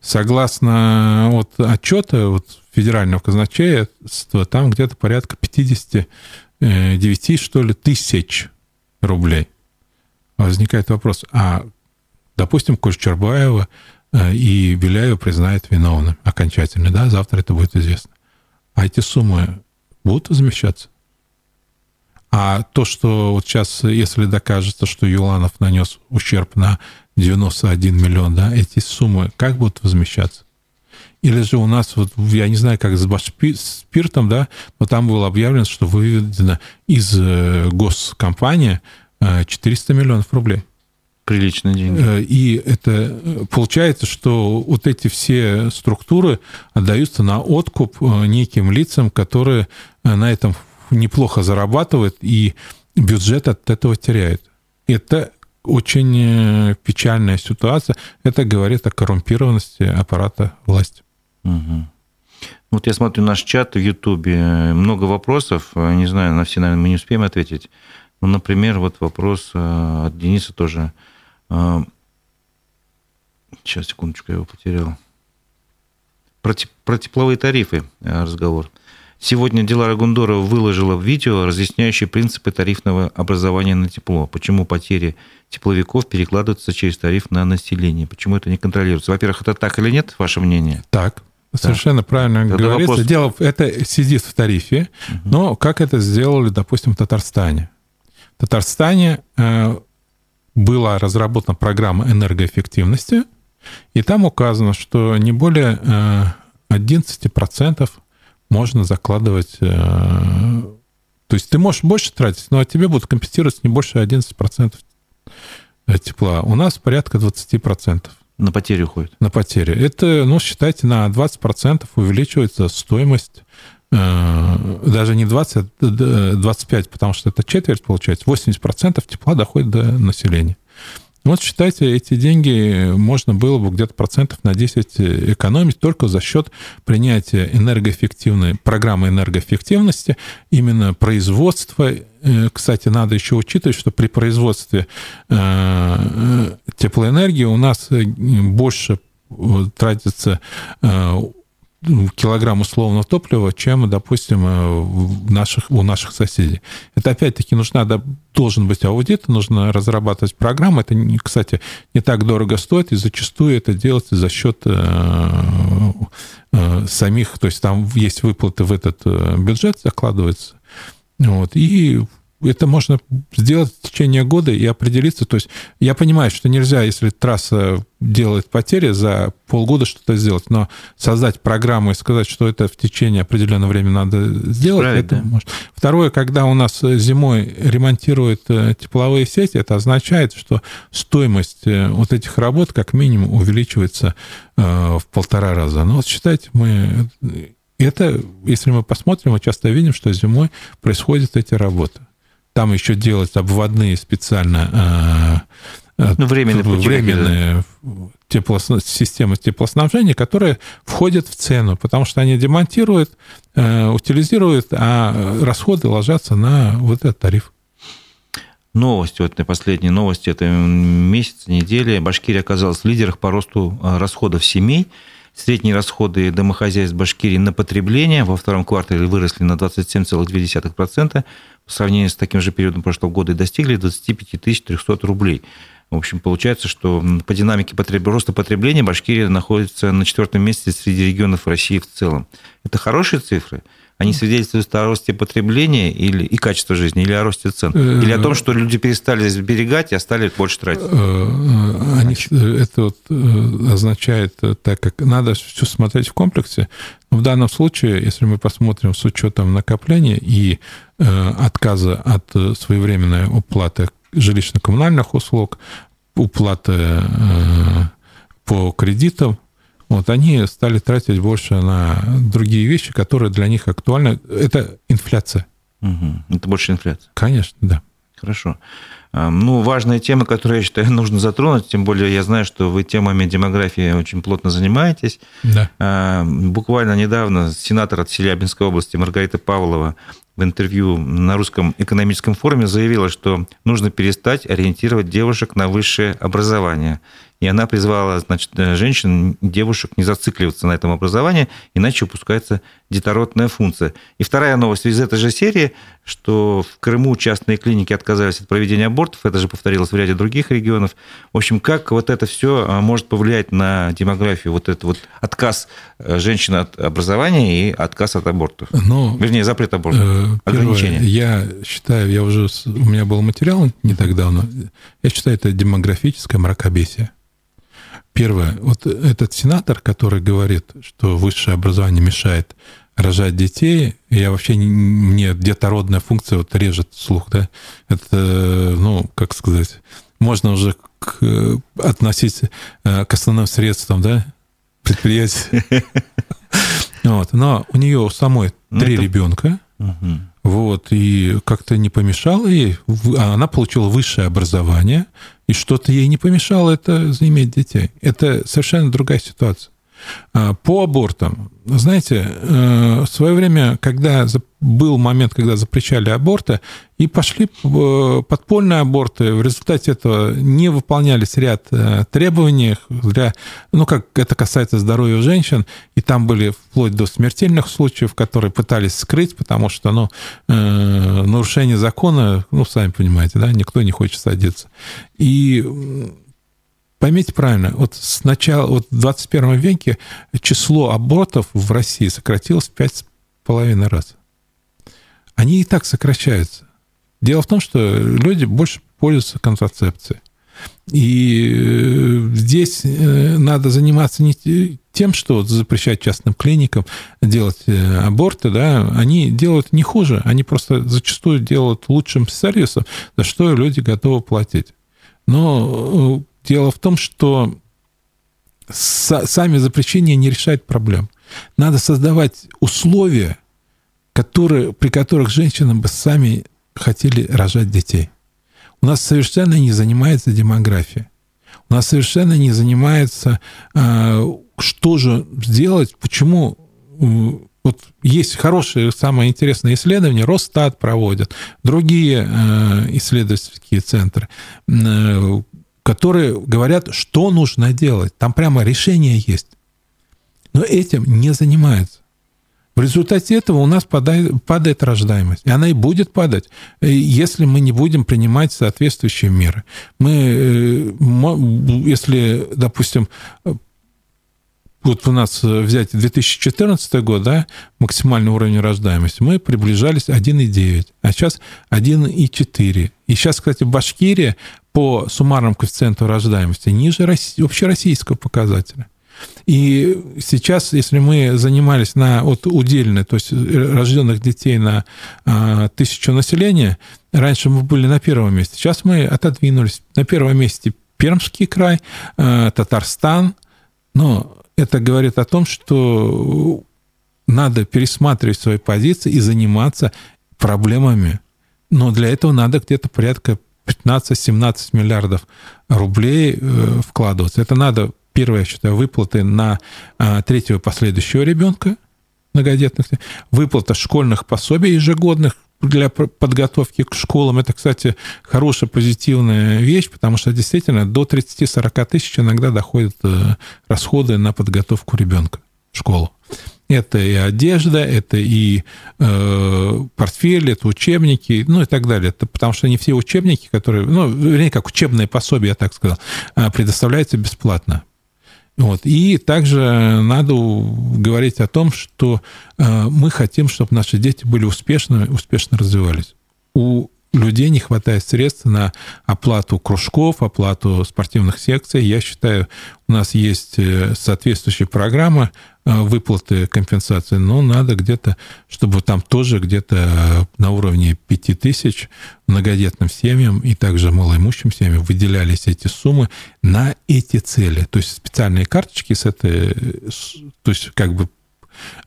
Согласно вот отчета вот федерального казначейства, там где-то порядка 59, что ли, тысяч рублей. Возникает вопрос, а, допустим, Кучербаева Э, и Беляева признает виновным окончательно, да, завтра это будет известно. А эти суммы будут возмещаться? А то, что вот сейчас, если докажется, что Юланов нанес ущерб на 91 миллион, да, эти суммы как будут возмещаться? Или же у нас, вот, я не знаю, как с спиртом, да, но там было объявлено, что выведено из э, госкомпании 400 э, миллионов рублей. Приличные деньги. Э, и это получается, что вот эти все структуры отдаются на откуп неким лицам, которые на этом неплохо зарабатывают, и бюджет от этого теряет. Это очень печальная ситуация. Это говорит о коррумпированности аппарата власти. Угу. Вот я смотрю наш чат в Ютубе, много вопросов, не знаю, на все, наверное, мы не успеем ответить. Ну, например, вот вопрос э, от Дениса тоже. Сейчас, э, секундочку, я его потерял. Про, про тепловые тарифы э, разговор. Сегодня Дилара Гундорова выложила видео, разъясняющее принципы тарифного образования на тепло. Почему потери тепловиков перекладываются через тариф на население? Почему это не контролируется? Во-первых, это так или нет, ваше мнение? Так. Совершенно да. правильно Тогда говорится. Вопрос... Дело это сидит в тарифе, угу. но как это сделали, допустим, в Татарстане? В Татарстане э, была разработана программа энергоэффективности, и там указано, что не более 11% э, можно закладывать... Э, то есть ты можешь больше тратить, но тебе будут компенсировать не больше 11% тепла. У нас порядка 20%. На потери уходит? На потери. Это, ну, считайте, на 20% увеличивается стоимость Э, даже не 20, 25, а потому что это четверть получается, 80% тепла доходит до населения. Вот считайте, эти деньги можно было бы где-то процентов на 10 экономить только за счет принятия энергоэффективной программы энергоэффективности, именно производства. Э, кстати, надо еще учитывать, что при производстве э, теплоэнергии у нас больше тратится килограмм условного топлива, чем, допустим, э, в наших, у наших соседей. Это опять-таки нужна, должен быть аудит, нужно разрабатывать программы. Это, кстати, не так дорого стоит, и зачастую это делается за счет э, э, самих, то есть там есть выплаты в этот бюджет, закладывается. Вот, и это можно сделать в течение года и определиться. То есть я понимаю, что нельзя, если трасса делает потери, за полгода что-то сделать, но создать программу и сказать, что это в течение определенного времени надо сделать, Правильно, это да? может. Второе, когда у нас зимой ремонтируют э, тепловые сети, это означает, что стоимость э, вот этих работ как минимум увеличивается э, в полтора раза. Ну вот считайте, мы... Это, если мы посмотрим, мы часто видим, что зимой происходят эти работы. Там еще делать обводные специально э, э, ну, временные, временные теплос... системы теплоснабжения, которые входят в цену, потому что они демонтируют, э, утилизируют, а расходы ложатся на вот этот тариф. Новости, вот последние новости, это месяц, недели. Башкирия оказалась в лидерах по росту расходов семей. Средние расходы домохозяйств Башкирии на потребление во втором квартале выросли на 27,2% по сравнению с таким же периодом прошлого года и достигли 25 300 рублей. В общем, получается, что по динамике потреб... роста потребления Башкирия находится на четвертом месте среди регионов России в целом. Это хорошие цифры – они свидетельствуют о росте потребления или, и качества жизни, или о росте цен? Э, или о том, что люди перестали сберегать, а стали больше тратить? Э, э, они, это вот означает, так как надо все смотреть в комплексе. В данном случае, если мы посмотрим с учетом накопления и отказа от своевременной уплаты жилищно-коммунальных услуг, уплаты по кредитам, вот, они стали тратить больше на другие вещи, которые для них актуальны. Это инфляция. Угу. Это больше инфляция. Конечно, да. Хорошо. Ну, важная тема, которую, я считаю, нужно затронуть, тем более я знаю, что вы темами демографии очень плотно занимаетесь. Да. Буквально недавно сенатор от Челябинской области Маргарита Павлова в интервью на русском экономическом форуме заявила, что нужно перестать ориентировать девушек на высшее образование и она призвала значит, э, женщин, девушек не зацикливаться на этом образовании, иначе упускается детородная функция. И вторая новость из этой же серии, что в Крыму частные клиники отказались от проведения абортов, это же повторилось в ряде других регионов. В общем, как вот это все а, может повлиять на демографию, вот этот вот отказ э, женщин от образования и отказ от абортов? Но, Вернее, запрет абортов, э, ограничения. Я считаю, я уже, у меня был материал не так давно, я считаю, это демографическое мракобесие. Первое, вот этот сенатор, который говорит, что высшее образование мешает рожать детей, я вообще не, мне детородная функция вот режет слух, да, это, ну, как сказать, можно уже к, относить к основным средствам, да, предприятия. Вот. Но у нее у самой ну, три ребенка. Вот, и как-то не помешало ей. А она получила высшее образование, и что-то ей не помешало это иметь детей. Это совершенно другая ситуация. А, по абортам. Знаете, э, в свое время, когда был момент, когда запрещали аборты, и пошли э, подпольные аборты, в результате этого не выполнялись ряд э, требований для, ну, как это касается здоровья женщин, и там были вплоть до смертельных случаев, которые пытались скрыть, потому что, ну, нарушение закона, ну, сами понимаете, да, никто не хочет садиться. И Поймите правильно, вот с начала, вот в 21 веке число абортов в России сократилось в пять с половиной раз. Они и так сокращаются. Дело в том, что люди больше пользуются контрацепцией. И э, здесь э, надо заниматься не тем, что запрещать частным клиникам делать э, аборты, да, они делают не хуже, они просто зачастую делают лучшим сервисом, за что люди готовы платить. Но Дело в том, что сами запрещения не решают проблем. Надо создавать условия, которые, при которых женщины бы сами хотели рожать детей. У нас совершенно не занимается демография. У нас совершенно не занимается, а, что же сделать, почему вот есть хорошие, самые интересные исследования, Росстат проводит, другие а, исследовательские центры, которые говорят, что нужно делать. Там прямо решение есть. Но этим не занимаются. В результате этого у нас падает, падает рождаемость. И она и будет падать, э, если мы не будем принимать соответствующие меры. Мы, э, если, допустим, вот у нас взять 2014 год, да, максимальный уровень рождаемости, мы приближались 1,9, а сейчас 1,4. И сейчас, кстати, Башкирия по суммарному коэффициенту рождаемости ниже общероссийского показателя. И сейчас, если мы занимались на вот удельно, то есть рожденных детей на а, тысячу населения, раньше мы были на первом месте, сейчас мы отодвинулись. На первом месте Пермский край, а, Татарстан. Но это говорит о том, что надо пересматривать свои позиции и заниматься проблемами. Но для этого надо где-то порядка 15-17 миллиардов рублей э, вкладываться. Это надо, первое, я считаю, выплаты на а, третьего последующего ребенка многодетных, выплата школьных пособий ежегодных для подготовки к школам. Это, кстати, хорошая, позитивная вещь, потому что действительно до 30-40 тысяч иногда доходят э, расходы на подготовку ребенка в школу. Это и одежда, это и э, портфель, это учебники, ну и так далее. Это потому что не все учебники, которые, ну, вернее, как учебные пособия, я так сказал, а, предоставляются бесплатно. Вот. И также надо говорить о том, что э, мы хотим, чтобы наши дети были успешны, успешно развивались. У людей не хватает средств на оплату кружков, оплату спортивных секций. Я считаю, у нас есть э, соответствующая программа э, выплаты компенсации, но надо где-то, чтобы там тоже где-то на уровне 5 тысяч многодетным семьям и также малоимущим семьям выделялись эти суммы на эти цели. То есть специальные карточки с этой, то есть как бы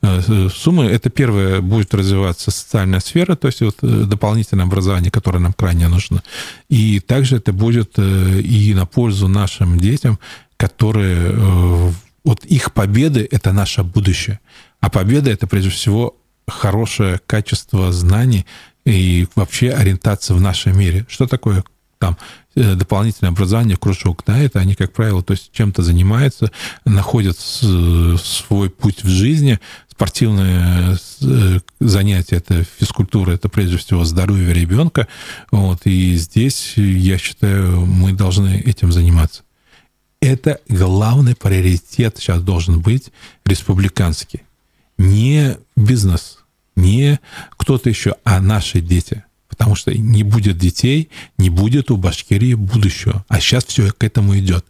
Э, суммы. Это первое будет развиваться социальная сфера, то есть вот э, дополнительное образование, которое нам крайне нужно. И также это будет э, и на пользу нашим детям, которые вот их победы – это наше будущее. А победа – это, прежде всего, хорошее качество знаний и вообще ориентация в нашем мире. Что такое там Э, дополнительное образование, кружок, да, это они, как правило, то есть чем-то занимаются, находят свой путь в жизни. Спортивные э, занятия, это физкультура, это прежде всего здоровье ребенка. Вот, и здесь, я считаю, мы должны этим заниматься. Это главный приоритет сейчас должен быть республиканский. Не бизнес, не кто-то еще, а наши дети – Потому что не будет детей, не будет у Башкирии будущего. А сейчас все к этому идет.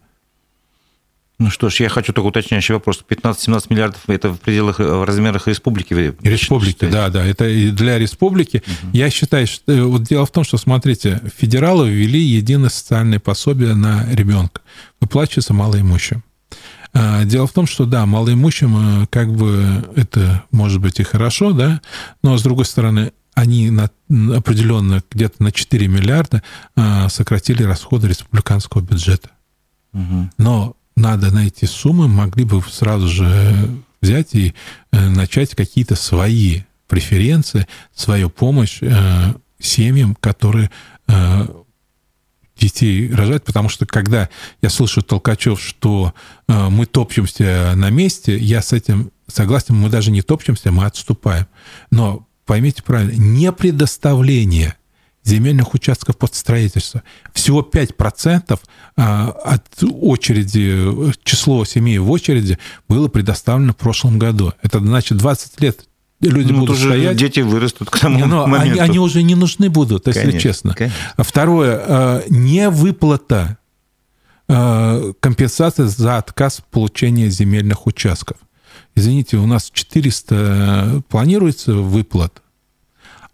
Ну что ж, я хочу только уточняющий вопрос. 15-17 миллиардов – это в пределах, э, в размерах республики? Республики, да, да. Это для республики. Угу. Я считаю, что... Э, вот дело в том, что, смотрите, федералы ввели единое социальное пособие на ребенка. Выплачивается малоимущим. А, дело в том, что да, малоимущим э, как бы это может быть и хорошо, да, но с другой стороны, они на, определенно где-то на 4 миллиарда а, сократили расходы республиканского бюджета. Угу. Но надо на эти суммы могли бы сразу же взять и э, начать какие-то свои преференции, свою помощь э, семьям, которые э, детей рожать, потому что когда я слышу Толкачев, что мы топчемся на месте, я с этим согласен, мы даже не топчемся, мы отступаем. Но поймите правильно, не предоставление – земельных участков под строительство. Всего 5% а, от очереди, число семей в очереди было предоставлено в прошлом году. Это значит 20 лет люди ну, будут стоять. Дети вырастут к тому но моменту. Они, они уже не нужны будут, если конечно, честно. Конечно. Второе, а, выплата а, компенсации за отказ в получении земельных участков. Извините, у нас 400 планируется выплат,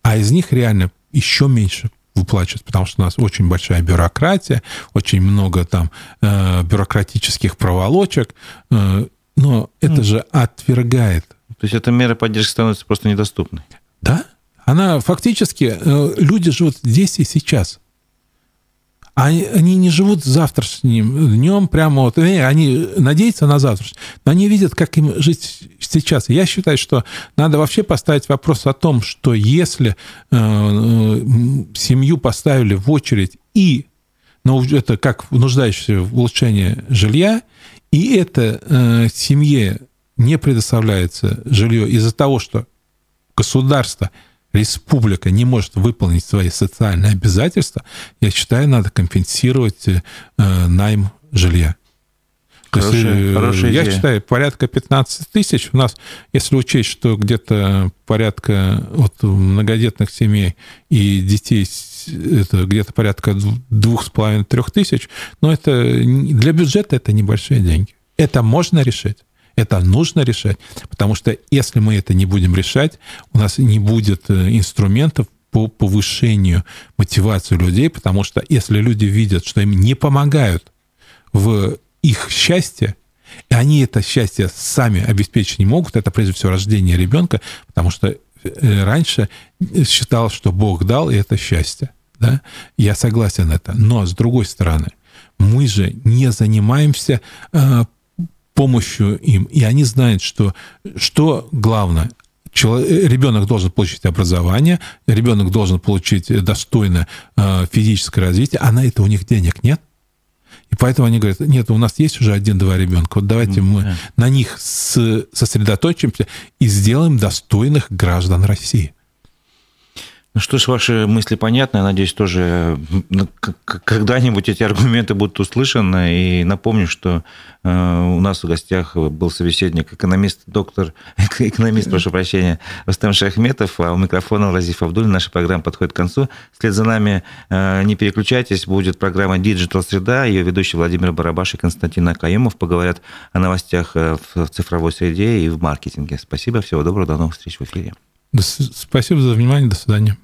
а из них реально еще меньше выплачивать, потому что у нас очень большая бюрократия, очень много там э, бюрократических проволочек, э, но это mm. же отвергает. То есть эта мера поддержки становится просто недоступной? Да. Она фактически, э, люди живут здесь и сейчас. Они, они не живут завтрашним днем, прямо вот, э, они надеются на завтрашний, но они видят, как им жить сейчас. Я считаю, что надо вообще поставить вопрос о том, что если э, э семью поставили в очередь и ну, это как нуждающийся в улучшении жилья, и это э, семье не предоставляется жилье из-за того, что государство – республика не может выполнить свои социальные обязательства, я считаю, надо компенсировать э, найм жилья. Хорошая, То есть, э, хорошая я идея. считаю, порядка 15 тысяч. У нас, если учесть, что где-то порядка вот, многодетных семей и детей это где-то порядка двух с половиной трех тысяч, но это для бюджета это небольшие деньги. Это можно решить. Это нужно решать, потому что если мы это не будем решать, у нас не будет э, инструментов по повышению мотивации людей, потому что если люди видят, что им не помогают в их счастье, и они это счастье сами обеспечить не могут, это прежде всего рождение ребенка, потому что э, раньше считал, что Бог дал, и это счастье. Да? Я согласен это. Но с другой стороны, мы же не занимаемся э, помощью им. И они знают, что, что главное, ребенок должен получить образование, ребенок должен получить достойное э, физическое развитие, а на это у них денег нет. И поэтому они говорят, нет, у нас есть уже один-два ребенка, вот давайте мы на них сосредоточимся и сделаем достойных граждан России. Ну что ж, ваши мысли понятны. Я надеюсь, тоже когда-нибудь эти аргументы будут услышаны. И напомню, что э, у нас в гостях был собеседник, экономист, доктор, экономист, прошу прощения, Рустам Шахметов, а у микрофона Разиф Абдулин. Наша программа подходит к концу. Вслед за нами э, не переключайтесь, будет программа Digital Среда. Ее ведущий Владимир Барабаш и Константин Акаемов поговорят о новостях э, в цифровой среде и в маркетинге. Спасибо, всего доброго, до новых встреч в эфире. Спасибо за внимание. До свидания.